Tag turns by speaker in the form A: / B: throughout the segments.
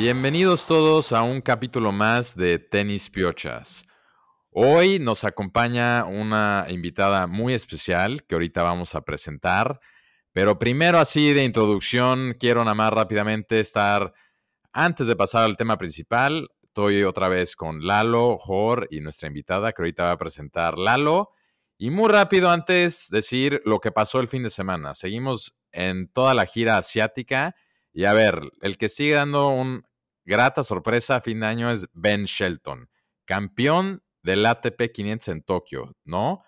A: Bienvenidos todos a un capítulo más de Tenis Piochas. Hoy nos acompaña una invitada muy especial que ahorita vamos a presentar, pero primero así de introducción quiero nada más rápidamente estar, antes de pasar al tema principal, estoy otra vez con Lalo, Jor y nuestra invitada que ahorita va a presentar Lalo. Y muy rápido antes decir lo que pasó el fin de semana. Seguimos en toda la gira asiática y a ver, el que sigue dando un grata sorpresa a fin de año es Ben Shelton, campeón del ATP 500 en Tokio, ¿no?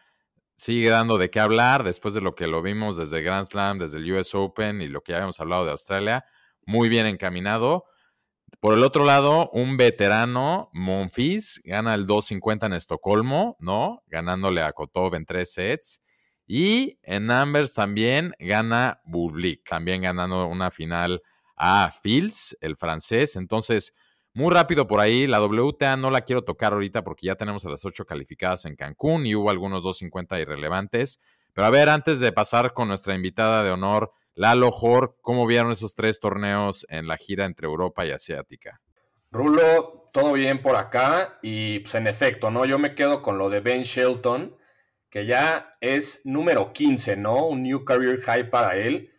A: Sigue dando de qué hablar después de lo que lo vimos desde Grand Slam, desde el US Open y lo que ya habíamos hablado de Australia. Muy bien encaminado. Por el otro lado, un veterano, Monfils, gana el 2.50 en Estocolmo, ¿no? Ganándole a Kotov en tres sets. Y en Numbers también gana Bublik, también ganando una final a Fields, el francés. Entonces, muy rápido por ahí, la WTA no la quiero tocar ahorita porque ya tenemos a las ocho calificadas en Cancún y hubo algunos 250 irrelevantes. Pero a ver, antes de pasar con nuestra invitada de honor, Lalo Jor, ¿cómo vieron esos tres torneos en la gira entre Europa y Asiática?
B: Rulo, todo bien por acá y pues en efecto, ¿no? Yo me quedo con lo de Ben Shelton, que ya es número 15, ¿no? Un new career high para él.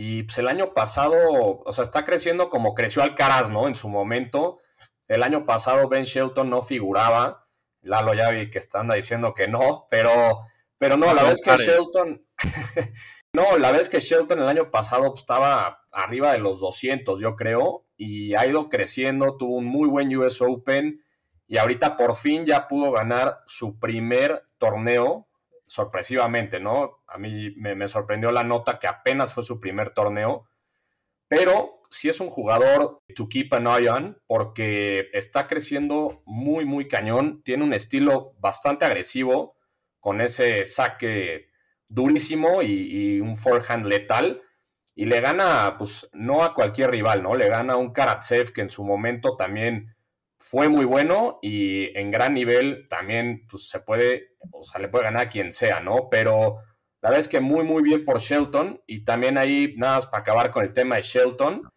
B: Y pues el año pasado, o sea, está creciendo como creció Alcaraz, ¿no? En su momento. El año pasado Ben Shelton no figuraba. Lalo ya vi que está anda diciendo que no, pero, pero no, la vez que Shelton. no, la vez que Shelton el año pasado pues, estaba arriba de los 200, yo creo, y ha ido creciendo, tuvo un muy buen US Open y ahorita por fin ya pudo ganar su primer torneo sorpresivamente, ¿no? A mí me, sorprendió la nota que apenas fue su primer torneo, pero sí es un jugador to keep an eye on porque está creciendo muy, muy cañón, tiene un estilo bastante agresivo con ese saque durísimo y, y un forehand letal y le gana, pues no a cualquier rival, ¿no? Le gana a un Karatsev que en su momento también fue muy bueno y en gran nivel también pues, se puede, o sea, le puede ganar a quien sea, ¿no? Pero la verdad es que muy, muy bien por Shelton y también ahí, nada más para acabar con el tema de Shelton,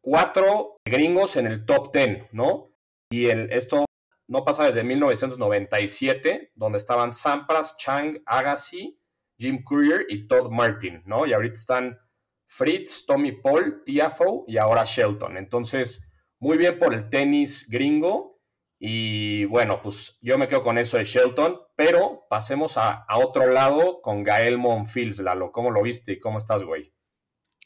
B: cuatro gringos en el top ten, ¿no? Y el, esto no pasa desde 1997, donde estaban Sampras, Chang, Agassi, Jim Courier y Todd Martin, ¿no? Y ahorita están Fritz, Tommy Paul, Tiafoe y ahora Shelton. Entonces, muy bien por el tenis gringo. Y bueno, pues yo me quedo con eso de Shelton, pero pasemos a, otro lado con Gael Monfils, Lalo. ¿Cómo lo viste y cómo estás, güey?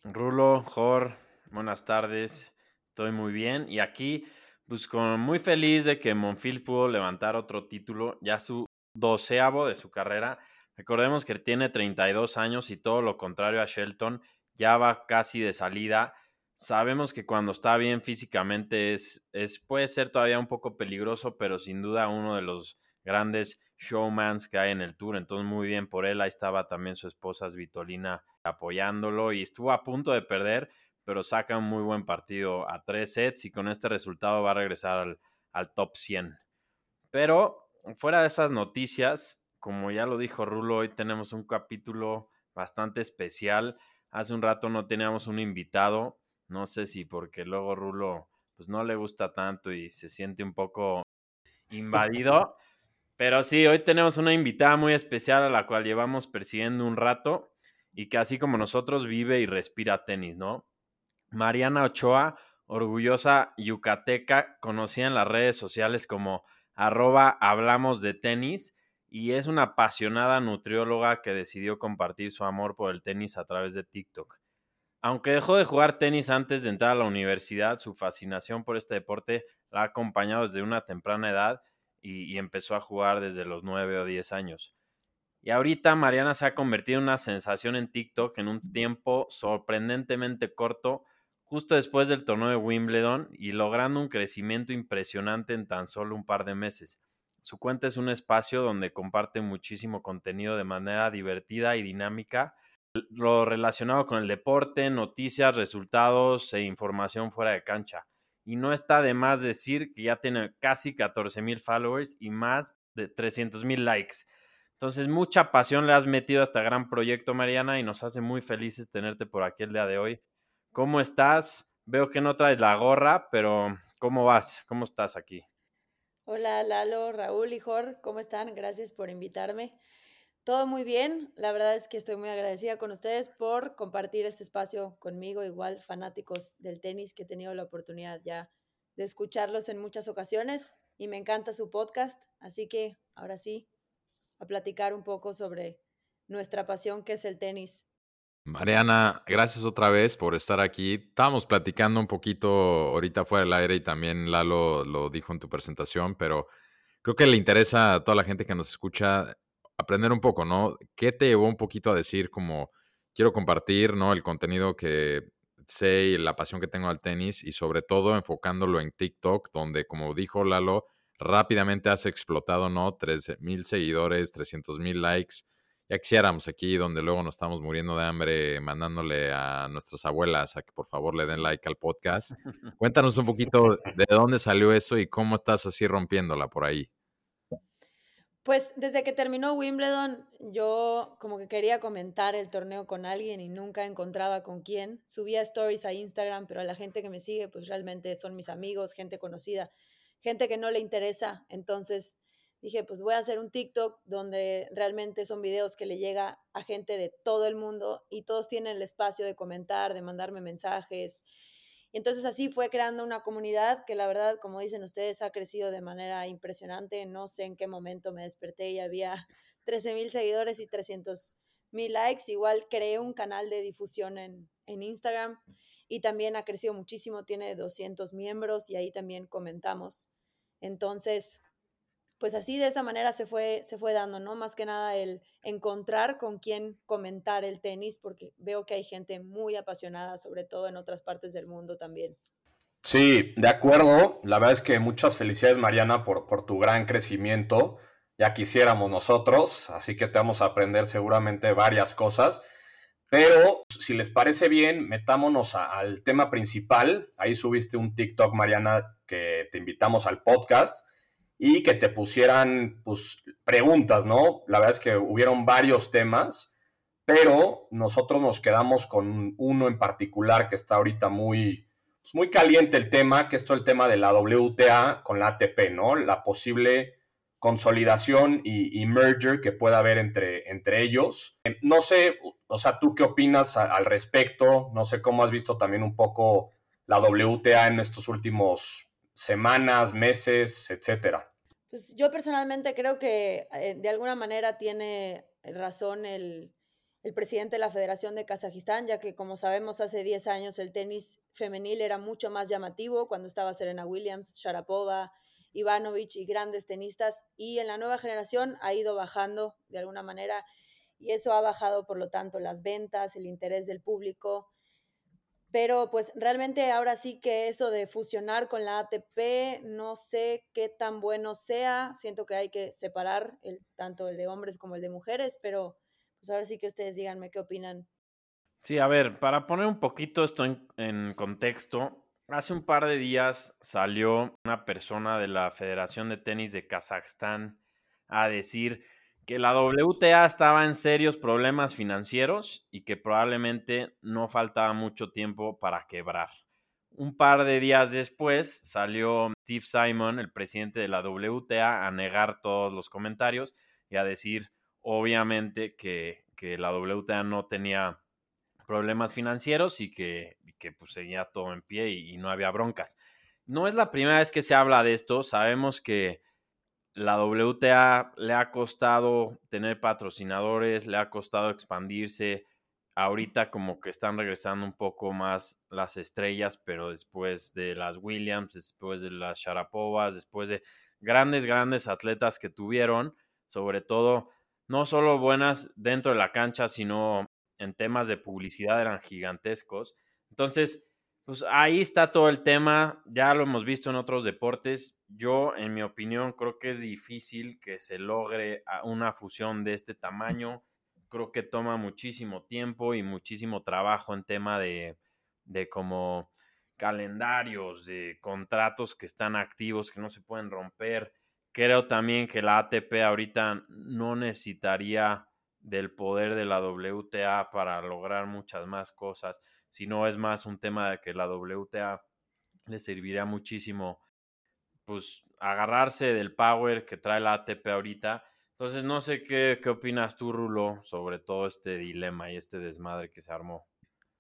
C: Rulo, Jor, buenas tardes. Estoy muy bien. Y aquí, pues con, muy feliz de que Monfils pudo levantar otro título, ya su doceavo de su carrera. Recordemos que tiene 32 años y todo lo contrario a Shelton, ya va casi de salida Sabemos que cuando está bien físicamente es, es, puede ser todavía un poco peligroso, pero sin duda uno de los grandes showmans que hay en el tour. Entonces, muy bien por él. Ahí estaba también su esposa Svitolina apoyándolo y estuvo a punto de perder, pero saca un muy buen partido a tres sets y con este resultado va a regresar al, al top 100. Pero fuera de esas noticias, como ya lo dijo Rulo, hoy tenemos un capítulo bastante especial. Hace un rato no teníamos un invitado, no sé si porque luego Rulo pues no le gusta tanto y se siente un poco invadido. Pero sí, hoy tenemos una invitada muy especial a la cual llevamos persiguiendo un rato y que así como nosotros vive y respira tenis, ¿no? Mariana Ochoa, orgullosa yucateca, conocida en las redes sociales como arroba hablamos de tenis y es una apasionada nutrióloga que decidió compartir su amor por el tenis a través de TikTok. Aunque dejó de jugar tenis antes de entrar a la universidad, su fascinación por este deporte la ha acompañado desde una temprana edad y, empezó a jugar desde los 9 o 10 años. Y ahorita Mariana se ha convertido en una sensación en TikTok en un tiempo sorprendentemente corto, justo después del torneo de Wimbledon y logrando un crecimiento impresionante en tan solo un par de meses. Su cuenta es un espacio donde comparte muchísimo contenido de manera divertida y dinámica lo relacionado con el deporte, noticias, resultados e información fuera de cancha. Y no está de más decir que ya tiene casi 14 mil followers y más de 300 mil likes. Entonces, mucha pasión le has metido a este gran proyecto, Mariana, y nos hace muy felices tenerte por aquí el día de hoy. ¿Cómo estás? Veo que no traes la gorra, pero ¿cómo vas? ¿Cómo estás aquí?
D: Hola Lalo, Raúl y Jor, ¿cómo están? Gracias por invitarme. Todo muy bien, la verdad es que estoy muy agradecida con ustedes por compartir este espacio conmigo, igual fanáticos del tenis que he tenido la oportunidad ya de escucharlos en muchas ocasiones y me encanta su podcast, así que ahora sí, a platicar un poco sobre nuestra pasión que es el tenis.
A: Mariana, gracias otra vez por estar aquí. Estábamos platicando un poquito ahorita fuera del aire y también Lalo lo dijo en tu presentación, pero creo que le interesa a toda la gente que nos escucha aprender un poco, ¿no? ¿Qué te llevó un poquito a decir como quiero compartir, ¿no? El contenido que sé y la pasión que tengo al tenis y sobre todo enfocándolo en TikTok, donde como dijo Lalo, rápidamente has explotado, ¿no? 13 mil seguidores, 300 mil likes. Ya quisiéramos aquí, donde luego nos estamos muriendo de hambre, mandándole a nuestras abuelas a que por favor le den like al podcast. Cuéntanos un poquito de dónde salió eso y cómo estás así rompiéndola por ahí.
D: Pues desde que terminó Wimbledon, yo como que quería comentar el torneo con alguien y nunca encontraba con quién. Subía stories a Instagram, pero a la gente que me sigue, pues realmente son mis amigos, gente conocida, gente que no le interesa. Entonces dije, pues voy a hacer un TikTok donde realmente son videos que le llega a gente de todo el mundo y todos tienen el espacio de comentar, de mandarme mensajes, y entonces así fue creando una comunidad que la verdad, como dicen ustedes, ha crecido de manera impresionante. No sé en qué momento me desperté y había 13 mil seguidores y 300 mil likes. Igual creé un canal de difusión en, en Instagram y también ha crecido muchísimo, tiene 200 miembros y ahí también comentamos. Entonces, pues así de esta manera se fue, se fue dando, ¿no? Más que nada el encontrar con quién comentar el tenis, porque veo que hay gente muy apasionada, sobre todo en otras partes del mundo también.
B: Sí, de acuerdo. La verdad es que muchas felicidades, Mariana, por, por tu gran crecimiento. Ya quisiéramos nosotros, así que te vamos a aprender seguramente varias cosas. Pero si les parece bien, metámonos al tema principal. Ahí subiste un TikTok, Mariana, que te invitamos al podcast y que te pusieran pues, preguntas, ¿no? La verdad es que hubieron varios temas, pero nosotros nos quedamos con uno en particular que está ahorita muy, pues, muy caliente el tema, que es todo el tema de la WTA con la ATP, ¿no? La posible consolidación y, merger que pueda haber entre, entre ellos. Eh, no sé, o sea, ¿tú qué opinas al respecto? No sé cómo has visto también un poco la WTA en estos últimos semanas, meses, etcétera?
D: Pues yo personalmente creo que eh, de alguna manera tiene razón el, el, presidente de la Federación de Kazajistán, ya que como sabemos hace 10 años el tenis femenil era mucho más llamativo cuando estaba Serena Williams, Sharapova, Ivanovic y grandes tenistas, y en la nueva generación ha ido bajando de alguna manera y eso ha bajado por lo tanto las ventas, el interés del público pero pues realmente ahora sí que eso de fusionar con la ATP, no sé qué tan bueno sea. Siento que hay que separar el, tanto el de hombres como el de mujeres, pero pues ahora sí que ustedes díganme qué opinan.
C: Sí, a ver, para poner un poquito esto en, en contexto, hace un par de días salió una persona de la Federación de Tenis de Kazajstán a decir que la WTA estaba en serios problemas financieros y que probablemente no faltaba mucho tiempo para quebrar. Un par de días después salió Steve Simon, el presidente de la WTA, a negar todos los comentarios y a decir, obviamente, que, la WTA no tenía problemas financieros y que, que pues, seguía todo en pie y no había broncas. No es la primera vez que se habla de esto, sabemos que la WTA le ha costado tener patrocinadores, le ha costado expandirse. Ahorita como que están regresando un poco más las estrellas, pero después de las Williams, después de las Sharapovas, después de grandes, grandes atletas que tuvieron, sobre todo, no solo buenas dentro de la cancha, sino en temas de publicidad eran gigantescos. Entonces, pues ahí está todo el tema, ya lo hemos visto en otros deportes. Yo, en mi opinión, creo que es difícil que se logre una fusión de este tamaño. Creo que toma muchísimo tiempo y muchísimo trabajo en tema de, de como calendarios, de contratos que están activos, que no se pueden romper. Creo también que la ATP ahorita no necesitaría del poder de la WTA para lograr muchas más cosas, sino es más un tema de que la WTA le serviría muchísimo pues agarrarse del power que trae la ATP ahorita. Entonces no sé qué, qué opinas tú, Rulo, sobre todo este dilema y este desmadre que se armó.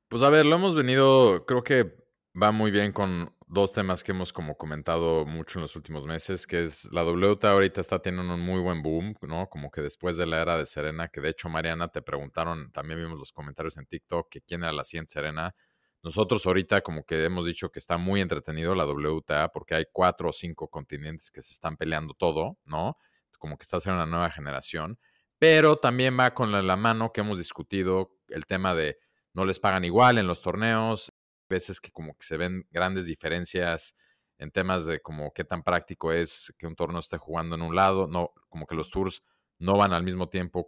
A: Pues a ver, lo hemos venido, creo que va muy bien con dos temas que hemos como comentado mucho en los últimos meses, que es la WTA ahorita está teniendo un muy buen boom, ¿no? Como que después de la era de Serena, que de hecho Mariana te preguntaron, también vimos los comentarios en TikTok, que quién era la siguiente Serena. Nosotros ahorita como que hemos dicho que está muy entretenido la WTA porque hay cuatro o cinco continentes que se están peleando todo, ¿no? Como que está haciendo una nueva generación, pero también va con la mano que hemos discutido el tema de no les pagan igual en los torneos, veces que como que se ven grandes diferencias en temas de como qué tan práctico es que un torneo esté jugando en un lado, no, como que los tours no van al mismo tiempo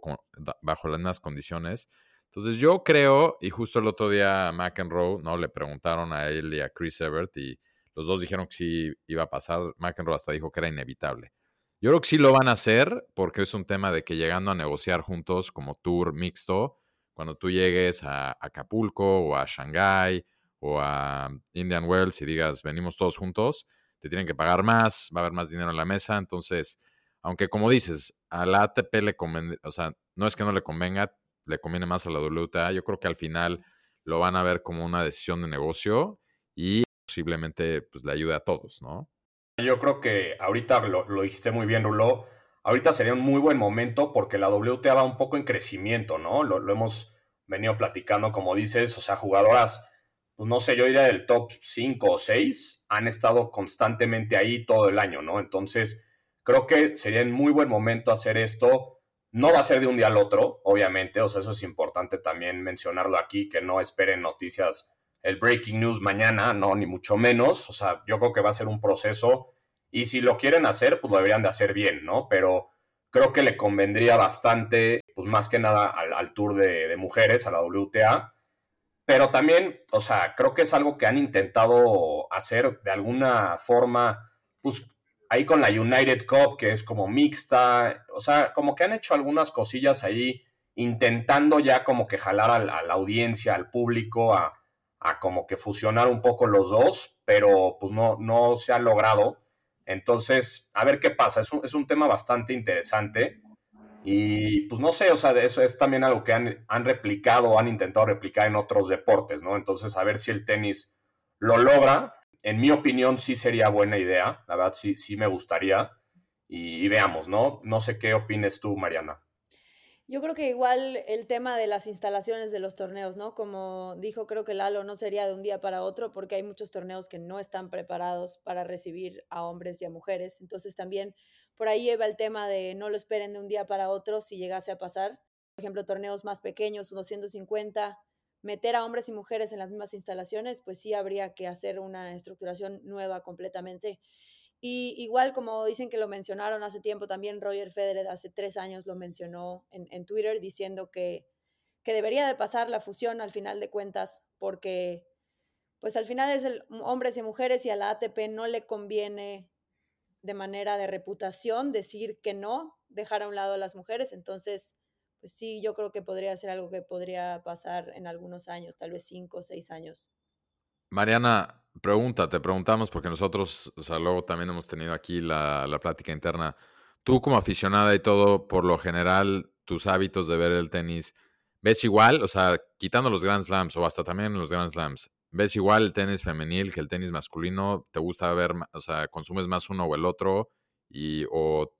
A: bajo las mismas condiciones. Entonces yo creo, y justo el otro día McEnroe, ¿no? Le preguntaron a él y a Chris Evert y los dos dijeron que sí iba a pasar. McEnroe hasta dijo que era inevitable. Yo creo que sí lo van a hacer porque es un tema de que llegando a negociar juntos como tour mixto, cuando tú llegues a Acapulco o a Shanghái o a Indian Wells y digas, venimos todos juntos, te tienen que pagar más, va a haber más dinero en la mesa. Entonces, aunque como dices, a la ATP le conviene, o sea, no es que no le convenga, le conviene más a la WTA. Yo creo que al final lo van a ver como una decisión de negocio y posiblemente pues le ayude a todos, ¿no?
B: Yo creo que ahorita lo, lo dijiste muy bien, Rulo. Ahorita sería un muy buen momento porque la WTA va un poco en crecimiento, ¿no? Lo, lo hemos venido platicando, como dices, o sea, jugadoras pues no sé, yo diría del top 5 o 6, han estado constantemente ahí todo el año, ¿no? Entonces, creo que sería en muy buen momento hacer esto. No va a ser de un día al otro, obviamente, o sea, eso es importante también mencionarlo aquí, que no esperen noticias, el breaking news mañana, no, ni mucho menos, o sea, yo creo que va a ser un proceso y si lo quieren hacer, pues lo deberían de hacer bien, ¿no? Pero creo que le convendría bastante, pues más que nada al, tour de, de mujeres, a la WTA, pero también, o sea, creo que es algo que han intentado hacer de alguna forma, pues ahí con la United Cup, que es como mixta, o sea, como que han hecho algunas cosillas ahí, intentando ya como que jalar a la, audiencia, al público, a, a, como que fusionar un poco los dos, pero pues no, no se ha logrado. Entonces, a ver qué pasa, es un, es un tema bastante interesante. Y pues no sé, o sea, eso es también algo que han, han replicado o han intentado replicar en otros deportes, ¿no? Entonces, a ver si el tenis lo logra. En mi opinión, sí sería buena idea. La verdad, sí, sí me gustaría. Y, veamos, ¿no? No sé qué opines tú, Mariana.
D: Yo creo que igual el tema de las instalaciones de los torneos, ¿no? Como dijo, creo que Lalo no sería de un día para otro porque hay muchos torneos que no están preparados para recibir a hombres y a mujeres. Entonces también por ahí lleva el tema de no lo esperen de un día para otro si llegase a pasar. Por ejemplo, torneos más pequeños, 250, meter a hombres y mujeres en las mismas instalaciones, pues sí habría que hacer una estructuración nueva completamente. Y igual como dicen que lo mencionaron hace tiempo, también Roger Federer hace tres años lo mencionó en, Twitter diciendo que, que debería de pasar la fusión al final de cuentas porque pues al final es el hombres y mujeres y a la ATP no le conviene de manera de reputación decir que no, dejar a un lado a las mujeres. Entonces, pues sí, yo creo que podría ser algo que podría pasar en algunos años, tal vez cinco o seis años.
A: Mariana, pregunta, te preguntamos porque nosotros, o sea, luego también hemos tenido aquí la, la plática interna. Tú como aficionada y todo, por lo general, tus hábitos de ver el tenis, ¿ves igual? O sea, quitando los Grand Slams o hasta también los Grand Slams, ves igual el tenis femenil que el tenis masculino, te gusta ver, o sea, consumes más uno o el otro y o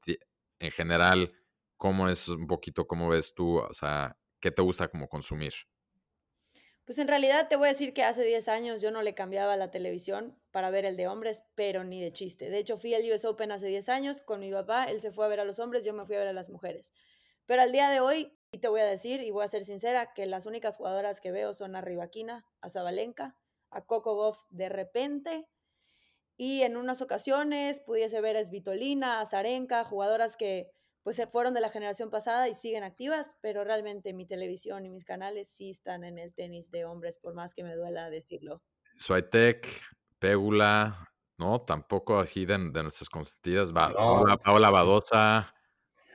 A: en general cómo es un poquito cómo ves tú, o sea, qué te gusta como consumir.
D: Pues en realidad te voy a decir que hace 10 años yo no le cambiaba la televisión para ver el de hombres, pero ni de chiste. De hecho, fui al US Open hace 10 años con mi papá, él se fue a ver a los hombres, yo me fui a ver a las mujeres. Pero al día de hoy, y te voy a decir, y voy a ser sincera, que las únicas jugadoras que veo son a Rivaquina, a Zabalenka, a Coco Goff de repente. Y en unas ocasiones pudiese ver a Svitolina, a Zarenka, jugadoras que pues fueron de la generación pasada y siguen activas, pero realmente mi televisión y mis canales sí están en el tenis de hombres, por más que me duela decirlo.
A: Swiatek, Pégula, no, tampoco así de, nuestras consentidas. Va, Paola, Badosa,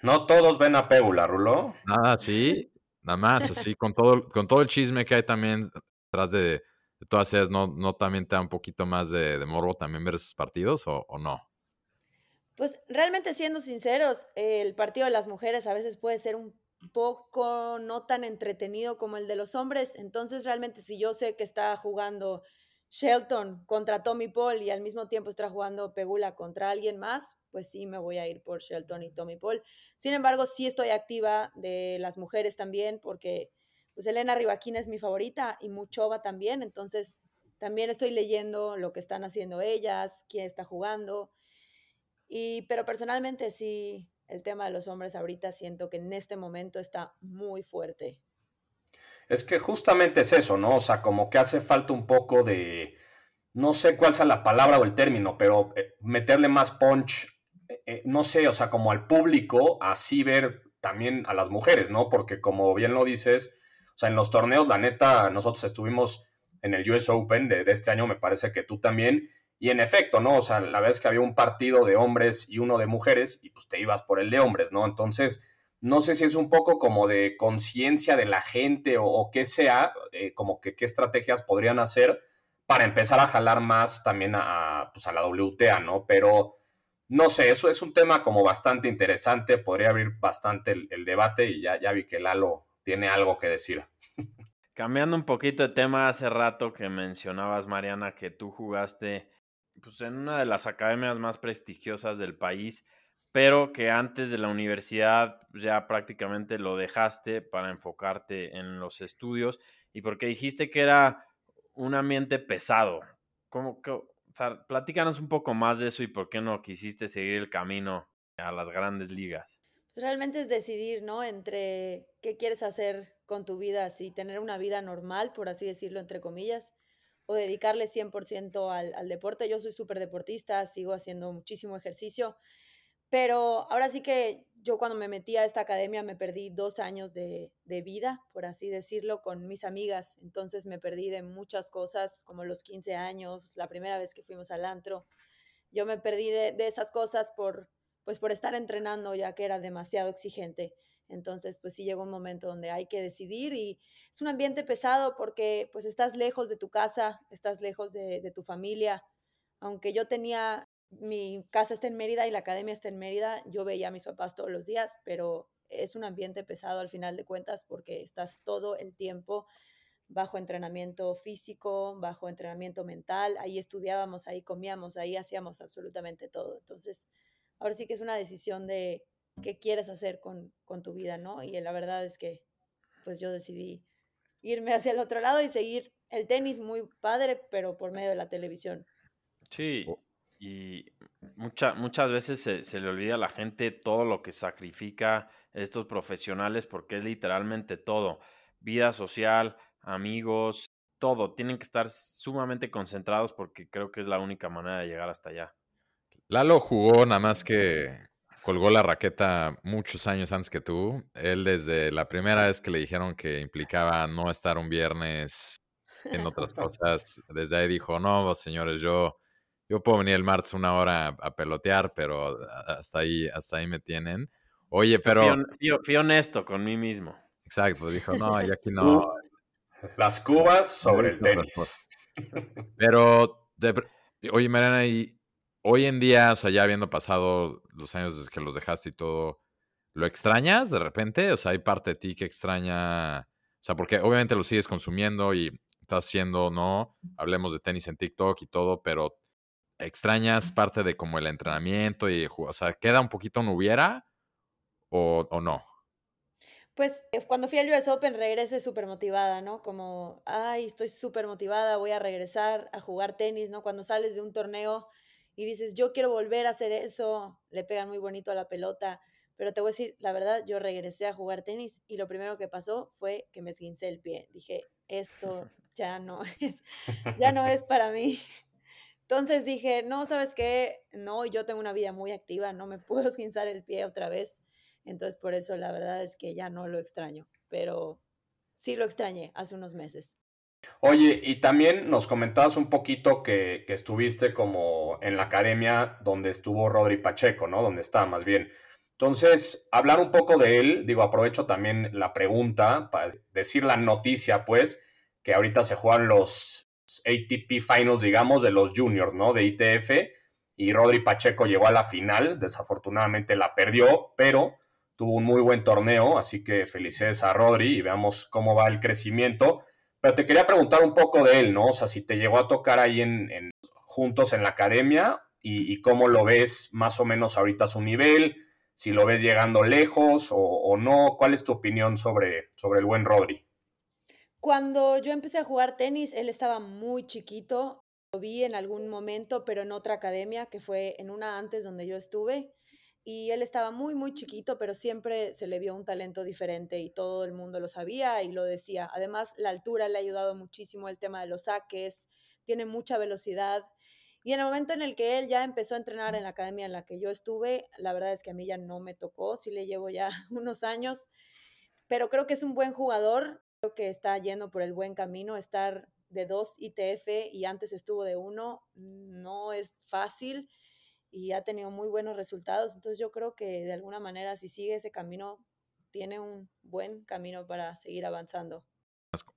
B: no todos ven a Pégula, Rulo.
A: Nada, sí. Nada más, así, con todo, con todo el chisme que hay también tras de, todas ellas, ¿no, ¿no también te da un poquito más de, de morbo también ver esos partidos o, o no?
D: Pues realmente siendo sinceros, el partido de las mujeres a veces puede ser un poco no tan entretenido como el de los hombres. Entonces, realmente, si yo sé que está jugando Shelton contra Tommy Paul y al mismo tiempo está jugando Pegula contra alguien más, pues sí me voy a ir por Shelton y Tommy Paul. Sin embargo, sí estoy activa de las mujeres también, porque pues Elena Rivaquina es mi favorita y Muchova también. Entonces, también estoy leyendo lo que están haciendo ellas, quién está jugando. Y, pero personalmente sí, el tema de los hombres ahorita siento que en este momento está muy fuerte.
B: Es que justamente es eso, ¿no? O sea, como que hace falta un poco de, no sé cuál sea la palabra o el término, pero eh, meterle más punch, eh, no sé, o sea, como al público, así ver también a las mujeres, ¿no? Porque como bien lo dices, o sea, en los torneos, la neta, nosotros estuvimos en el US Open de, de este año, me parece que tú también, y en efecto, ¿no? O sea, la vez que había un partido de hombres y uno de mujeres, y pues te ibas por el de hombres, ¿no? Entonces, no sé si es un poco como de conciencia de la gente o, qué sea, eh, como que qué estrategias podrían hacer para empezar a jalar más también a, pues a la WTA, ¿no? Pero no sé, eso es un tema como bastante interesante, podría abrir bastante el, debate y ya, ya vi que Lalo tiene algo que decir.
C: Cambiando un poquito de tema, hace rato que mencionabas, Mariana, que tú jugaste pues, en una de las academias más prestigiosas del país, pero que antes de la universidad ya prácticamente lo dejaste para enfocarte en los estudios y porque dijiste que era un ambiente pesado. ¿Cómo, o sea, platícanos un poco más de eso y por qué no quisiste seguir el camino a las grandes ligas.
D: Pues, realmente es decidir, ¿no? Entre qué quieres hacer con tu vida, si tener una vida normal, por así decirlo, entre comillas, o dedicarle 100% al, al deporte. Yo soy súper deportista, sigo haciendo muchísimo ejercicio, pero ahora sí que yo cuando me metí a esta academia me perdí dos años de, de, vida, por así decirlo, con mis amigas. Entonces me perdí de muchas cosas, como los 15 años, la primera vez que fuimos al antro. Yo me perdí de, esas cosas por, pues por estar entrenando ya que era demasiado exigente. Entonces, pues sí llegó un momento donde hay que decidir y es un ambiente pesado porque pues estás lejos de tu casa, estás lejos de tu familia. Aunque yo tenía mi casa está en Mérida y la academia está en Mérida, yo veía a mis papás todos los días, pero es un ambiente pesado al final de cuentas porque estás todo el tiempo bajo entrenamiento físico, bajo entrenamiento mental, ahí estudiábamos, ahí comíamos, ahí hacíamos absolutamente todo. Entonces, ahora sí que es una decisión de qué quieres hacer con, con tu vida, ¿no? Y la verdad es que pues yo decidí irme hacia el otro lado y seguir el tenis muy padre, pero por medio de la televisión.
C: Sí, y muchas veces se, le olvida a la gente todo lo que sacrifica estos profesionales porque es literalmente todo. Vida social, amigos, todo. Tienen que estar sumamente concentrados porque creo que es la única manera de llegar hasta allá.
A: Lalo jugó nada más que colgó la raqueta muchos años antes que tú. Él desde la primera vez que le dijeron que implicaba no estar un viernes en otras cosas, desde ahí dijo, no, señores, yo yo puedo venir el martes una hora a, pelotear, pero hasta ahí, hasta ahí me tienen. Oye, pero...
C: Fui, honesto con mí mismo.
A: Exacto, dijo, no, y aquí no.
B: Las cubas sobre el tenis.
A: Pero, oye, Mariana, y hoy en día, o sea, ya habiendo pasado los años desde que los dejaste y todo, ¿lo extrañas de repente? O sea, hay parte de ti que extraña, o sea, porque obviamente lo sigues consumiendo y estás haciendo, ¿no? Hablemos de tenis en TikTok y todo, pero ¿Extrañas parte de como el entrenamiento y, o sea, queda un poquito no hubiera o, o no?
D: Pues eh, cuando fui al US Open regresé súper motivada, ¿no? Como, ay, estoy súper motivada, voy a regresar a jugar tenis, ¿no? Cuando sales de un torneo y dices, yo quiero volver a hacer eso, le pegan muy bonito a la pelota. Pero te voy a decir, la verdad, yo regresé a jugar tenis y lo primero que pasó fue que me esguincé el pie. Dije, esto ya no es, ya no es para mí. Entonces dije, no, ¿sabes qué? No, yo tengo una vida muy activa, no me puedo esquinzar el pie otra vez. Entonces por eso la verdad es que ya no lo extraño, pero sí lo extrañé hace unos meses.
B: Oye, y también nos comentabas un poquito que, estuviste como en la academia donde estuvo Rodri Pacheco, ¿no? Donde está más bien. Entonces, hablar un poco de él, digo, aprovecho también la pregunta para decir la noticia, pues, que ahorita se juegan los ATP Finals, digamos, de los juniors, ¿no? De ITF, y Rodri Pacheco llegó a la final, desafortunadamente la perdió, pero tuvo un muy buen torneo, así que felicidades a Rodri y veamos cómo va el crecimiento. Pero te quería preguntar un poco de él, ¿no? O sea, si te llegó a tocar ahí en, juntos en la academia y, cómo lo ves más o menos ahorita a su nivel, si lo ves llegando lejos o, no, ¿cuál es tu opinión sobre, sobre el buen Rodri?
D: Cuando yo empecé a jugar tenis, él estaba muy chiquito. Lo vi en algún momento, pero en otra academia, que fue en una antes donde yo estuve y él estaba muy, muy chiquito, pero siempre se le vio un talento diferente y todo el mundo lo sabía y lo decía. Además, la altura le ha ayudado muchísimo el tema de los saques, tiene mucha velocidad. Y en el momento en el que él ya empezó a entrenar en la academia en la que yo estuve, la verdad es que a mí ya no me tocó, sí le llevo ya unos años, pero creo que es un buen jugador, creo que está yendo por el buen camino, estar de dos ITF y antes estuvo de uno, no es fácil y ha tenido muy buenos resultados. Entonces yo creo que de alguna manera si sigue ese camino, tiene un buen camino para seguir avanzando.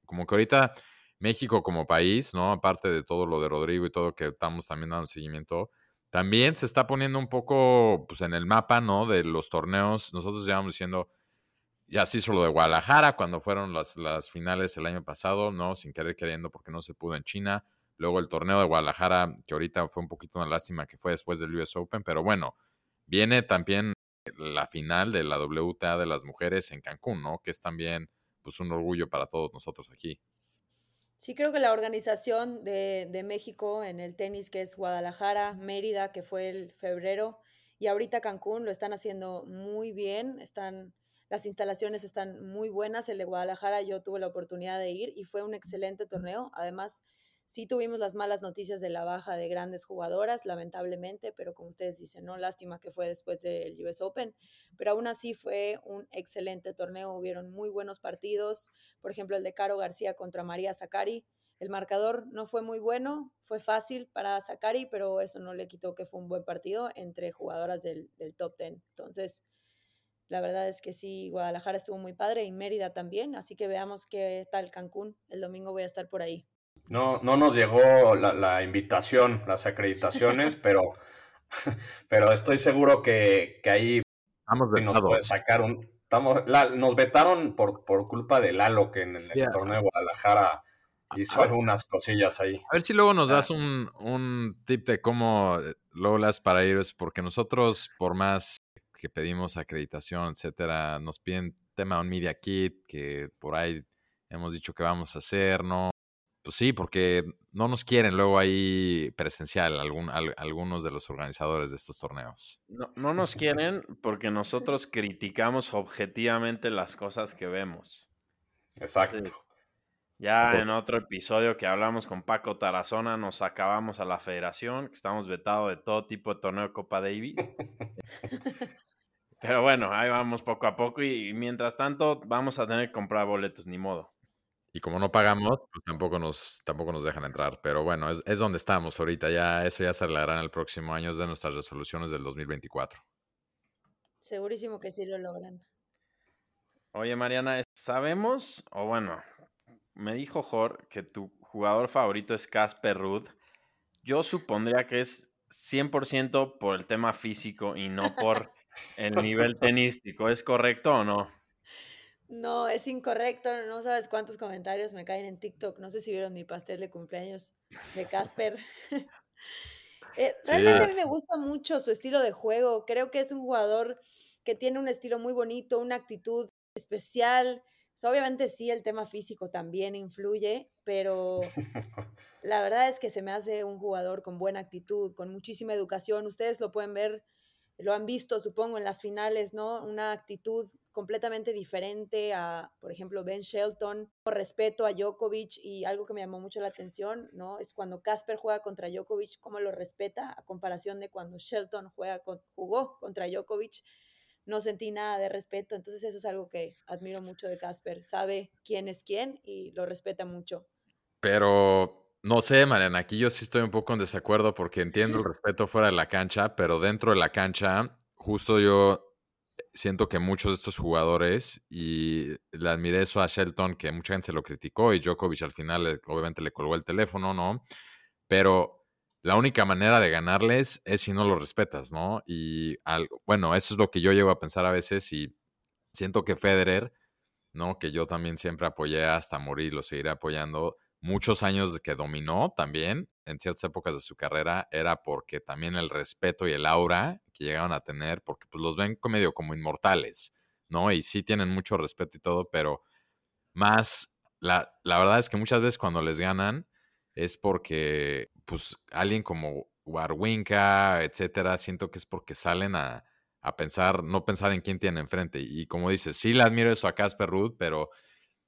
A: Como que ahorita México como país, ¿no? Aparte de todo lo de Rodrigo y todo que estamos también dando seguimiento, también se está poniendo un poco pues, en el mapa, ¿no? De los torneos. Nosotros llevamos diciendo, ya se hizo lo de Guadalajara cuando fueron las, las finales el año pasado, ¿no? Sin querer queriendo porque no se pudo en China. Luego el torneo de Guadalajara, que ahorita fue un poquito una lástima que fue después del US Open, pero bueno, viene también la final de la WTA de las mujeres en Cancún, ¿no? Que es también pues un orgullo para todos nosotros aquí.
D: Sí, creo que la organización de, de México en el tenis, que es Guadalajara, Mérida, que fue el febrero, y ahorita Cancún lo están haciendo muy bien, están, las instalaciones están muy buenas. El de Guadalajara yo tuve la oportunidad de ir y fue un excelente torneo. Además, Sí tuvimos las malas noticias de la baja de grandes jugadoras, lamentablemente, pero como ustedes dicen, no, lástima que fue después del US Open, pero aún así fue un excelente torneo, hubieron muy buenos partidos, por ejemplo el de Caro García contra María Zacari, el marcador no fue muy bueno, fue fácil para Zacari, pero eso no le quitó que fue un buen partido entre jugadoras del, del top ten. Entonces, la verdad es que sí, Guadalajara estuvo muy padre y Mérida también, así que veamos qué tal Cancún. El domingo voy a estar por ahí.
B: No, no nos llegó la, invitación, las acreditaciones, pero, pero estoy seguro que, ahí nos puede sacar un. Estamos, nos vetaron por, por culpa de Lalo, que en el, torneo de Guadalajara hizo algunas cosillas ahí.
A: A ver si luego nos das un, un tip de cómo eh, luego las para ir, porque nosotros, por más que pedimos acreditación, etcétera, nos piden tema un Media Kit, que por ahí hemos dicho que vamos a hacer, ¿no? Pues sí, porque no nos quieren luego ahí presencial algún, algunos de los organizadores de estos torneos.
C: No, no nos quieren porque nosotros criticamos objetivamente las cosas que vemos.
B: Exacto.
C: Ya en otro episodio que hablamos con Paco Tarazona, nos acabamos a la federación, que estamos vetados de todo tipo de torneo de Copa Davis. Pero bueno, ahí vamos poco a poco y mientras tanto vamos a tener que comprar boletos, ni modo.
A: Y como no pagamos, pues tampoco nos, tampoco nos dejan entrar. Pero bueno, es, es donde estamos ahorita. Ya, eso ya se en el próximo año de nuestras resoluciones del 2024.
D: Segurísimo que sí lo logran.
C: Oye, Mariana, sabemos, o bueno, me dijo Jor que tu jugador favorito es Casper Rudd. Yo supondría que es 100% por el tema físico y no por el nivel tenístico. ¿Es correcto o no?
D: No, es incorrecto. No sabes cuántos comentarios me caen en TikTok. No sé si vieron mi pastel de cumpleaños de Casper. Eh, realmente a mí me gusta mucho su estilo de juego. Creo que es un jugador que tiene un estilo muy bonito, una actitud especial. obviamente sí, el tema físico también influye, pero la verdad es que se me hace un jugador con buena actitud, con muchísima educación. Ustedes lo pueden ver lo han visto, supongo, en las finales, ¿no? Una actitud completamente diferente a, por ejemplo, Ben Shelton, por respeto a Djokovic y algo que me llamó mucho la atención, ¿no? Es cuando Casper juega contra Djokovic, cómo lo respeta a comparación de cuando Shelton juega jugó contra Djokovic. No sentí nada de respeto, entonces eso es algo que admiro mucho de Casper. Sabe quién es quién y lo respeta mucho.
A: Pero no sé, Mariana, aquí yo sí estoy un poco en desacuerdo porque entiendo el respeto fuera de la cancha, pero dentro de la cancha, justo yo siento que muchos de estos jugadores, y le admiré eso a Shelton, que mucha gente se lo criticó, y Djokovic al final obviamente le colgó el teléfono, ¿no? Pero la única manera de ganarles es si no los respetas, ¿no? Y bueno, eso es lo que yo llego a pensar a veces y siento que Federer, ¿no? Que yo también siempre apoyé hasta morir, lo seguiré apoyando. Muchos años de que dominó también en ciertas épocas de su carrera era porque también el respeto y el aura que llegaban a tener, porque pues los ven medio como inmortales, ¿no? Y sí tienen mucho respeto y todo, pero más, la, la verdad es que muchas veces cuando les ganan es porque, pues, alguien como Warwinka, etcétera, siento que es porque salen a, a pensar, no pensar en quién tiene enfrente. Y como dices, sí le admiro eso a Casper Ruth, pero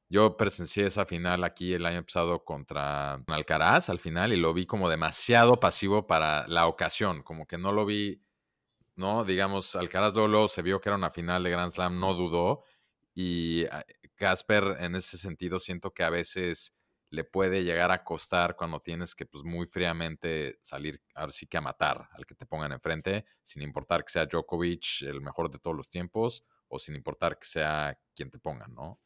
A: yo presencié esa final aquí el año pasado contra Alcaraz al final y lo vi como demasiado pasivo para la ocasión, como que no lo vi, ¿no? Digamos, Alcaraz luego, se vio que era una final de Grand Slam, no dudó. Y ah, Casper, en ese sentido, siento que a veces le puede llegar a costar cuando tienes que, pues, muy fríamente salir, ahora sí que a matar al que te pongan enfrente, sin importar que sea Djokovic el mejor de todos los tiempos o sin importar que sea quien te pongan, ¿no?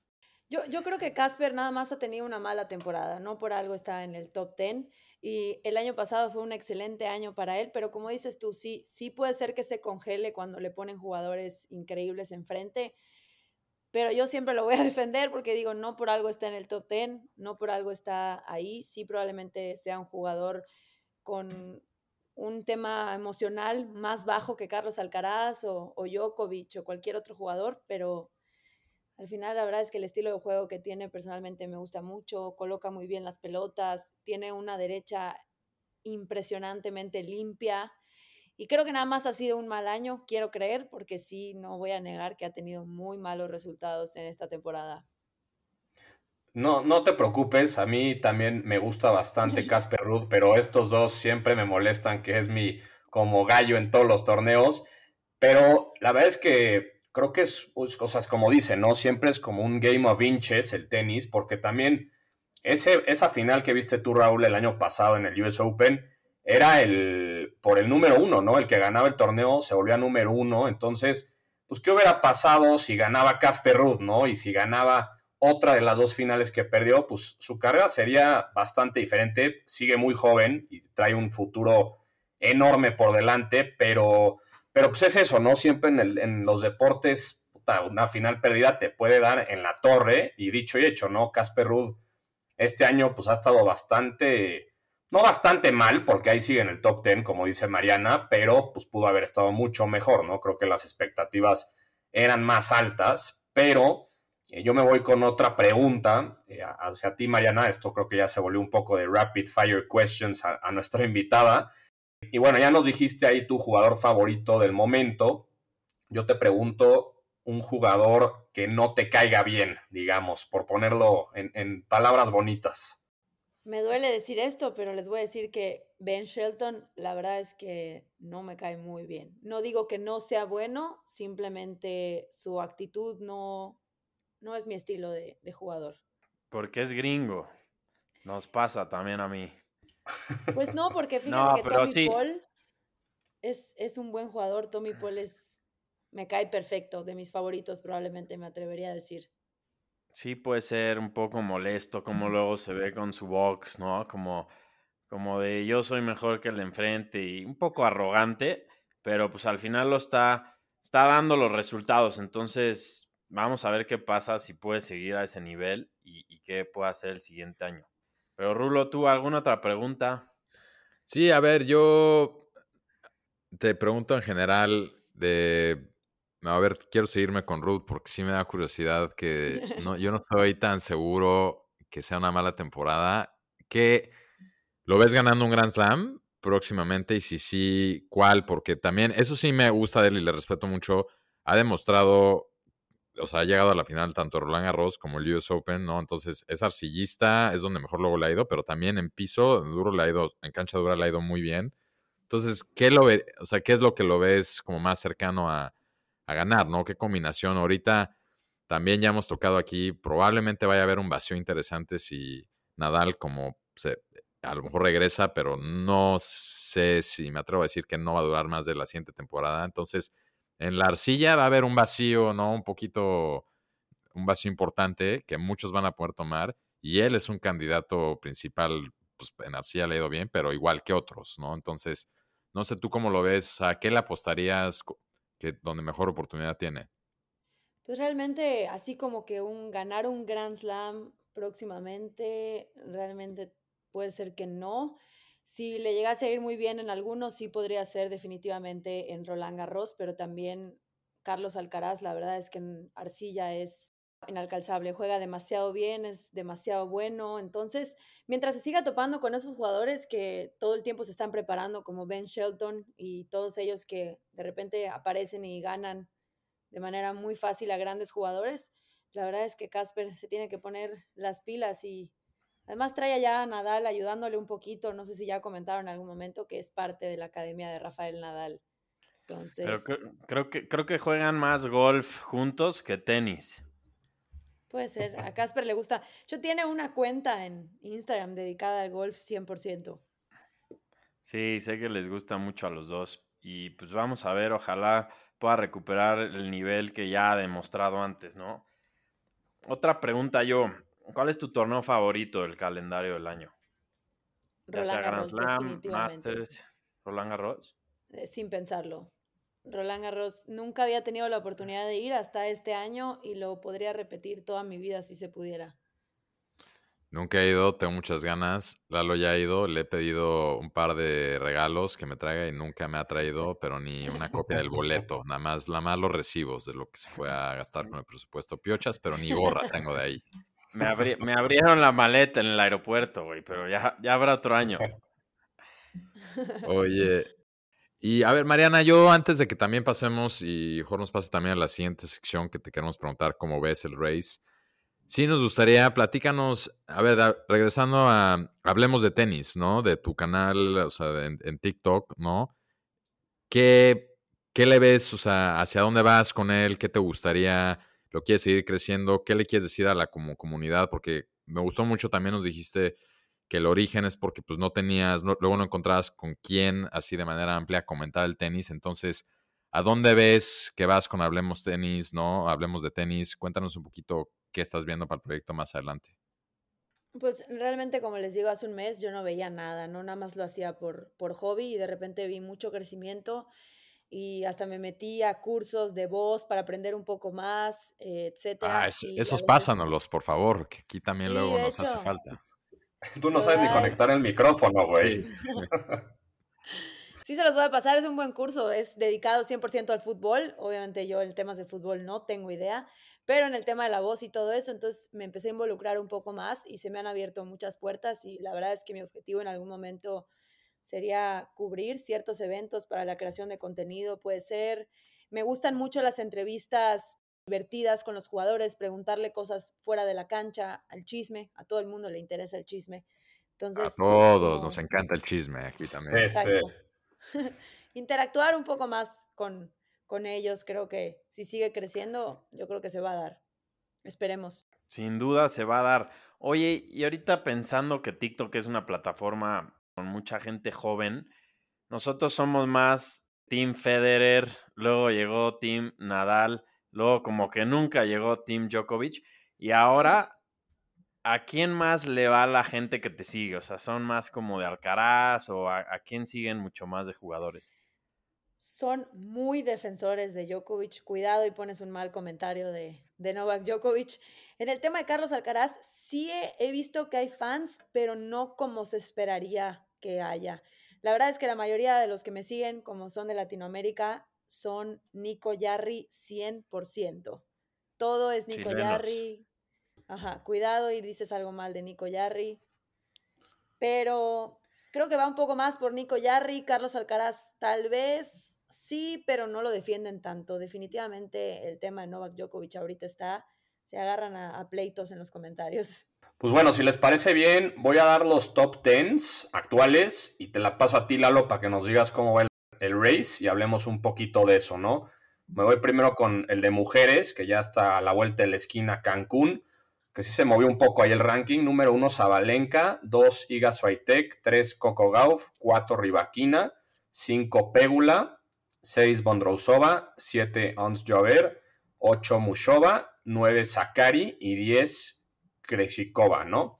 D: Yo, yo creo que Casper nada más ha tenido una mala temporada, no por algo está en el top 10 y el año pasado fue un excelente año para él, pero como dices tú, sí, sí puede ser que se congele cuando le ponen jugadores increíbles enfrente, pero yo siempre lo voy a defender porque digo, no por algo está en el top 10, no por algo está ahí, sí probablemente sea un jugador con un tema emocional más bajo que Carlos Alcaraz o, o Djokovic o cualquier otro jugador, pero al final, la verdad es que el estilo de juego que tiene personalmente me gusta mucho, coloca muy bien las pelotas, tiene una derecha impresionantemente limpia. Y creo que nada más ha sido un mal año, quiero creer, porque sí, no voy a negar que ha tenido muy malos resultados en esta temporada.
B: No, no te preocupes, a mí también me gusta bastante Casper Ruth, pero estos dos siempre me molestan, que es mi como gallo en todos los torneos. Pero la verdad es que creo que es pues, cosas como dicen, ¿no? Siempre es como un game of inches el tenis, porque también ese, esa final que viste tú, Raúl, el año pasado en el US Open, era el por el número uno, ¿no? El que ganaba el torneo se volvía número uno. Entonces, pues, ¿qué hubiera pasado si ganaba Casper Ruth, ¿no? Y si ganaba otra de las dos finales que perdió, pues su carrera sería bastante diferente. Sigue muy joven y trae un futuro enorme por delante, pero pero pues es eso, ¿no? Siempre en, los deportes, una final perdida te puede dar en la torre y dicho y hecho, ¿no? Casper Ruud este año pues ha estado bastante, no bastante mal, porque ahí sigue en el top 10, como dice Mariana, pero pues pudo haber estado mucho mejor, ¿no? Creo que las expectativas eran más altas, pero eh, yo me voy con otra pregunta eh, hacia ti, Mariana. Esto creo que ya se volvió un poco de rapid fire questions a nuestra invitada. Y bueno, ya nos dijiste ahí tu jugador favorito del momento. Yo te pregunto un jugador que no te caiga bien, digamos, por ponerlo en, palabras bonitas.
D: Me duele decir esto, pero les voy a decir que Ben Shelton, la verdad es que no me cae muy bien. No digo que no sea bueno, simplemente su actitud no, no es mi estilo de, de jugador.
C: Porque es gringo. Nos pasa también a mí.
D: Pues no, porque fíjate que Tommy Paul es, es, un buen jugador. Tommy Paul es, me cae perfecto, de mis favoritos probablemente me atrevería a decir.
C: Sí, puede ser un poco molesto como luego se ve con su box, ¿no? Como, como de yo soy mejor que el de enfrente y un poco arrogante, pero pues al final lo está, está dando los resultados. Entonces, vamos a ver qué pasa si puede seguir a ese nivel y, y qué puede hacer el siguiente año. Pero Rulo, ¿tú alguna otra pregunta?
A: Sí, a ver, yo te pregunto en general de... A ver, quiero seguirme con Ruth porque sí me da curiosidad que no, yo no estoy tan seguro que sea una mala temporada. ¿Qué lo ves ganando un Grand Slam próximamente? Y si sí, ¿cuál? Porque también, eso sí me gusta de él y le respeto mucho. Ha demostrado o sea, ha llegado a la final tanto Roland Garros como el US Open, ¿no? Entonces es arcillista, es donde mejor luego le ha ido, pero también en piso duro le ha ido, en cancha dura le ha ido muy bien. Entonces, ¿qué lo ve, o sea, qué es lo que lo ves como más cercano a, a ganar, ¿no? ¿Qué combinación? Ahorita también ya hemos tocado aquí, probablemente vaya a haber un vacío interesante si Nadal como se, a lo mejor regresa, pero no sé si me atrevo a decir que no va a durar más de la siguiente temporada. Entonces, En la arcilla va a haber un vacío, ¿no? Un poquito, un vacío importante que muchos van a poder tomar y él es un candidato principal, pues en arcilla le ha ido bien, pero igual que otros, ¿no? Entonces, no sé tú cómo lo ves, ¿a qué le apostarías que donde mejor oportunidad tiene?
D: Pues realmente, así como que un ganar un Grand Slam próximamente, realmente puede ser que no. Si le llegase a ir muy bien en algunos, sí podría ser definitivamente en Roland Garros, pero también Carlos Alcaraz, la verdad es que en Arcilla es inalcanzable, juega demasiado bien, es demasiado bueno. Entonces, mientras se siga topando con esos jugadores que todo el tiempo se están preparando, como Ben Shelton y todos ellos que de repente aparecen y ganan de manera muy fácil a grandes jugadores, la verdad es que Casper se tiene que poner las pilas y además trae allá a Nadal ayudándole un poquito. No sé si ya comentaron en algún momento que es parte de la academia de Rafael Nadal. Entonces...
C: creo, que, creo que juegan más golf juntos que tenis.
D: Puede ser. A Casper le gusta. Yo tiene una cuenta en Instagram dedicada al golf 100%.
C: Sí, sé que les gusta mucho a los dos. Y pues vamos a ver, ojalá pueda recuperar el nivel que ya ha demostrado antes, ¿no? Otra pregunta yo. ¿Cuál es tu torneo favorito del calendario del año?
D: Ya sea Grand Slam,
C: Masters, Roland Garros.
D: Eh, sin pensarlo. Roland Garros nunca había tenido la oportunidad de ir hasta este año y lo podría repetir toda mi vida si se pudiera.
A: Nunca he ido, tengo muchas ganas. Lalo ya ha ido, le he pedido un par de regalos que me traiga y nunca me ha traído, pero ni una copia del boleto, nada más, nada más los recibos de lo que se fue a gastar con el presupuesto piochas, pero ni gorra tengo de ahí.
C: Me, me abrieron la maleta en el aeropuerto, güey, pero ya, ya habrá otro año.
A: Oye, y a ver, Mariana, yo antes de que también pasemos y Jorge nos pase también a la siguiente sección que te queremos preguntar cómo ves el race, sí nos gustaría, platícanos, a ver, regresando a, hablemos de tenis, ¿no? De tu canal, o sea, en, TikTok, ¿no? ¿Qué, ¿Qué le ves, o sea, hacia dónde vas con él? ¿Qué te gustaría? ¿Lo quieres seguir creciendo? ¿Qué le quieres decir a la como comunidad? Porque me gustó mucho, también nos dijiste que el origen es porque pues no tenías, luego no encontrabas con quién así de manera amplia comentar el tenis. Entonces, ¿a dónde ves que vas con Hablemos Tenis, no? Hablemos de tenis. Cuéntanos un poquito qué estás viendo para el proyecto más adelante.
D: Pues realmente, como les digo, hace un mes yo no veía nada, ¿no? Nada más lo hacía por, por hobby y de repente vi mucho crecimiento y hasta me metí a cursos de voz para aprender un poco más, etcétera.
A: Ah, esos pásanos, por favor, que aquí también luego nos hace falta.
B: Tú no sabes ni conectar el micrófono, güey.
D: Sí. se los voy a pasar, es un buen curso, es dedicado 100% al fútbol. Obviamente yo el tema de fútbol no tengo idea, pero en el tema de la voz y todo eso, entonces me empecé a involucrar un poco más y se me han abierto muchas puertas y la verdad es que mi objetivo en algún momento sería cubrir ciertos eventos para la creación de contenido, puede ser. Me gustan mucho las entrevistas divertidas con los jugadores, preguntarle cosas fuera de la cancha, al chisme, a todo el mundo le interesa el chisme. Entonces,
A: a todos nos encanta el chisme aquí también.
D: Interactuar un poco más con, con ellos, creo que si sigue creciendo, yo creo que se va a dar. Esperemos.
C: Sin duda se va a dar. Oye, y ahorita pensando que TikTok es una plataforma con mucha gente joven, nosotros somos más Team Federer, luego llegó Team Nadal. Luego como que nunca llegó Tim Djokovic. Y ahora, ¿a quién más le va la gente que te sigue? O sea, ¿son más como de Alcaraz o a, quién siguen mucho más de jugadores?
D: Son muy defensores de Djokovic. Cuidado y pones un mal comentario de, de Novak Djokovic. En el tema de Carlos Alcaraz, sí he visto que hay fans, pero no como se esperaría que haya. La verdad es que la mayoría de los que me siguen, como son de Latinoamérica, son Nico Yarri 100%. Todo es Nico Yarri. Ajá, cuidado y dices algo mal de Nico Yarri. Pero creo que va un poco más por Nico Yarri, Carlos Alcaraz tal vez sí, pero no lo defienden tanto. Definitivamente el tema de Novak Djokovic ahorita está, se agarran a, pleitos en los comentarios.
B: Pues bueno, si les parece bien, voy a dar los top 10 actuales y te la paso a ti, Lalo, para que nos digas cómo va el el race y hablemos un poquito de eso, ¿no? Me voy primero con el de mujeres, que ya está a la vuelta de la esquina Cancún, que sí se movió un poco ahí el ranking. Número uno, Zabalenka, dos, Iga Swiatek, tres, Coco Gauff, cuatro, Rivaquina, cinco, Pégula, 6 Bondrousova, 7 Ons Jover, 8 Mushova, 9 Sakari y 10 Krejcikova, ¿no?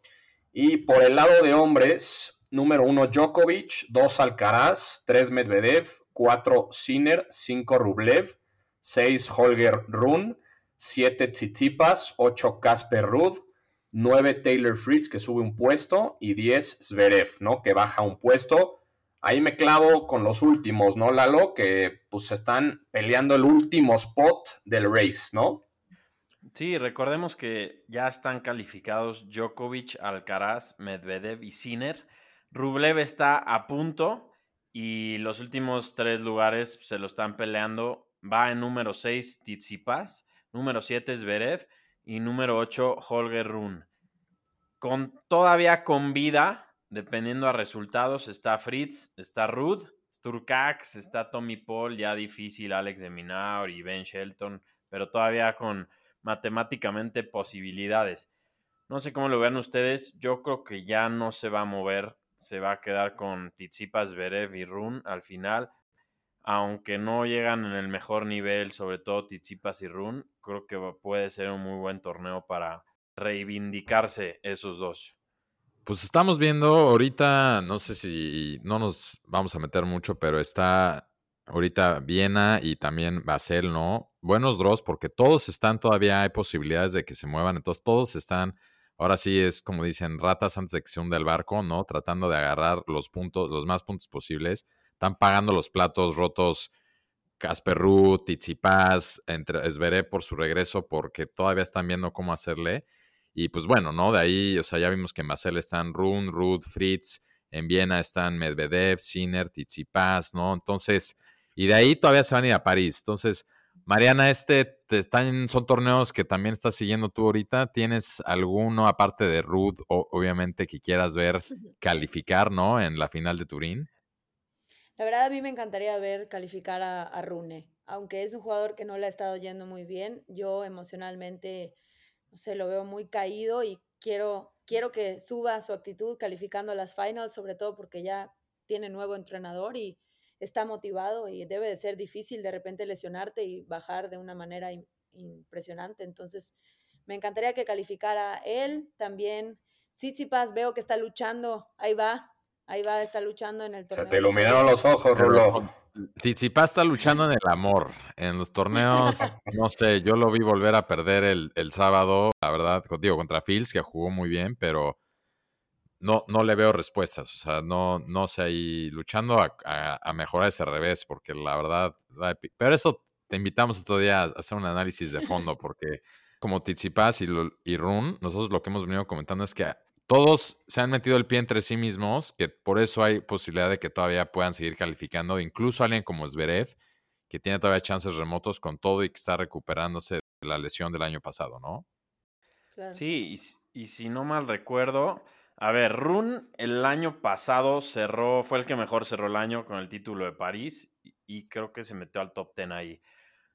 B: Y por el lado de hombres, número 1 Djokovic, 2 Alcaraz, 3 Medvedev, 4 Sinner, 5 Rublev, 6 Holger Run, 7 Tsitsipas, 8 Casper Ruud, 9 Taylor Fritz, que sube un puesto, y 10 Zverev, ¿no? Que baja un puesto. Ahí me clavo con los últimos, ¿no, Lalo? Que pues están peleando el último spot del race, ¿no?
C: Sí, recordemos que ya están calificados Djokovic, Alcaraz, Medvedev y Sinner. Rublev está a punto y los últimos tres lugares se lo están peleando. Va en número 6 Tsitsipas, número 7 Zverev y número 8 Holger Run. Con, todavía con vida, dependiendo a resultados, está Fritz, está Rud, Sturkax, está Tommy Paul, ya difícil, Alex de Minaur y Ben Shelton, pero todavía con matemáticamente posibilidades. No sé cómo lo vean ustedes, yo creo que ya no se va a mover, se va a quedar con Tizipas, Berev y Run al final, aunque no llegan en el mejor nivel, sobre todo Tizipas y Run, creo que puede ser un muy buen torneo para reivindicarse esos dos.
A: Pues estamos viendo ahorita, no sé si no nos vamos a meter mucho, pero está ahorita Viena y también Basel, ¿no? Buenos draws porque todos están todavía, hay posibilidades de que se muevan, entonces todos están, ahora sí es como dicen, ratas antes de que se hunda el barco, ¿no? Tratando de agarrar los puntos, los más puntos posibles. Están pagando los platos rotos Casper Ruth, entre Esveré por su regreso porque todavía están viendo cómo hacerle. Y pues bueno, ¿no? De ahí, o sea, ya vimos que en Basel están Run, Ruth, Fritz, en Viena están Medvedev, Sinner, Tsitsipas, ¿no? Entonces, y de ahí todavía se van a ir a París. Entonces, Mariana, este te están, son torneos que también estás siguiendo tú ahorita. ¿Tienes alguno, aparte de Ruth, obviamente, que quieras ver calificar, ¿no? En la final de Turín.
D: La verdad, a mí me encantaría ver calificar a, a Rune. Aunque es un jugador que no le ha estado yendo muy bien, yo emocionalmente, no sé, lo veo muy caído y quiero, quiero que suba su actitud calificando a las finals, sobre todo porque ya tiene nuevo entrenador y está motivado y debe de ser difícil de repente lesionarte y bajar de una manera impresionante. Entonces, me encantaría que calificara él también. Tsitsipas veo que está luchando, ahí va, ahí va, está luchando en el torneo.
B: Se te iluminaron los ojos, Rulo.
A: Tsitsipas está luchando en el amor, en los torneos, no sé, yo lo vi volver a perder el, el sábado, la verdad, digo, contra Fields, que jugó muy bien, pero no, no le veo respuestas. O sea, no, no sé, ahí luchando a, mejorar ese revés, porque la verdad. Pero eso te invitamos otro día a hacer un análisis de fondo, porque como Tizipas y, y Run, nosotros lo que hemos venido comentando es que todos se han metido el pie entre sí mismos, que por eso hay posibilidad de que todavía puedan seguir calificando, incluso alguien como Zverev, que tiene todavía chances remotos con todo y que está recuperándose de la lesión del año pasado, ¿no?
C: Sí, y si no mal recuerdo, a ver, Run el año pasado cerró, fue el que mejor cerró el año con el título de París y, creo que se metió al top 10 ahí.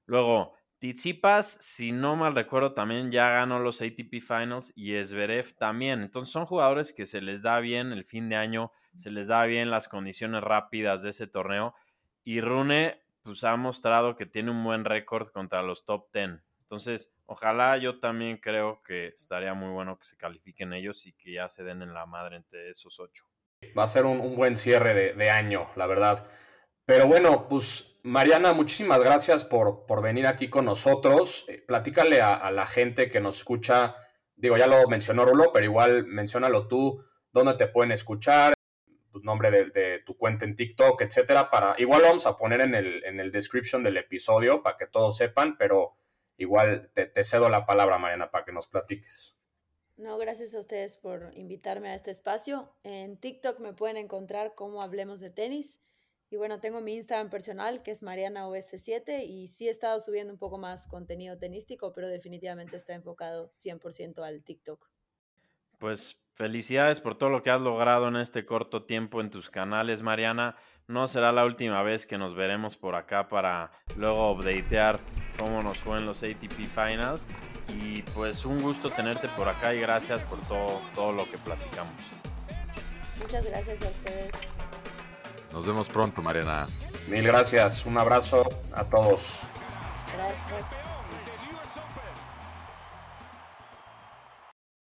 C: Luego, Tizipas, si no mal recuerdo, también ya ganó los ATP Finals y Esverev también. Entonces son jugadores que se les da bien el fin de año, se les da bien las condiciones rápidas de ese torneo. Y Rune, pues ha mostrado que tiene un buen récord contra los top 10. Entonces, ojalá yo también creo que estaría muy bueno que se califiquen ellos y que ya se den en la madre entre esos ocho.
B: Va a ser un, buen cierre de, año, la verdad. Pero bueno, pues Mariana, muchísimas gracias por, por venir aquí con nosotros. Eh, platícale a, la gente que nos escucha, digo, ya lo mencionó Rulo, pero igual menciónalo tú, dónde te pueden escuchar, nombre de, de, tu cuenta en TikTok, etcétera, para, igual vamos a poner en el, en el description del episodio para que todos sepan, pero igual te, cedo la palabra, Mariana, para que nos platiques.
D: No, gracias a ustedes por invitarme a este espacio. En TikTok me pueden encontrar como Hablemos de Tenis. Y bueno, tengo mi Instagram personal que es MarianaOS7 y sí he estado subiendo un poco más contenido tenístico, pero definitivamente está enfocado 100% al TikTok.
C: Pues felicidades por todo lo que has logrado en este corto tiempo en tus canales, Mariana. No será la última vez que nos veremos por acá para luego updatear cómo nos fue en los ATP Finals. Y pues un gusto tenerte por acá y gracias por todo, todo lo que platicamos.
D: Muchas gracias a ustedes.
A: Nos vemos pronto, Mariana.
B: Mil gracias. Un abrazo a todos.
D: Gracias.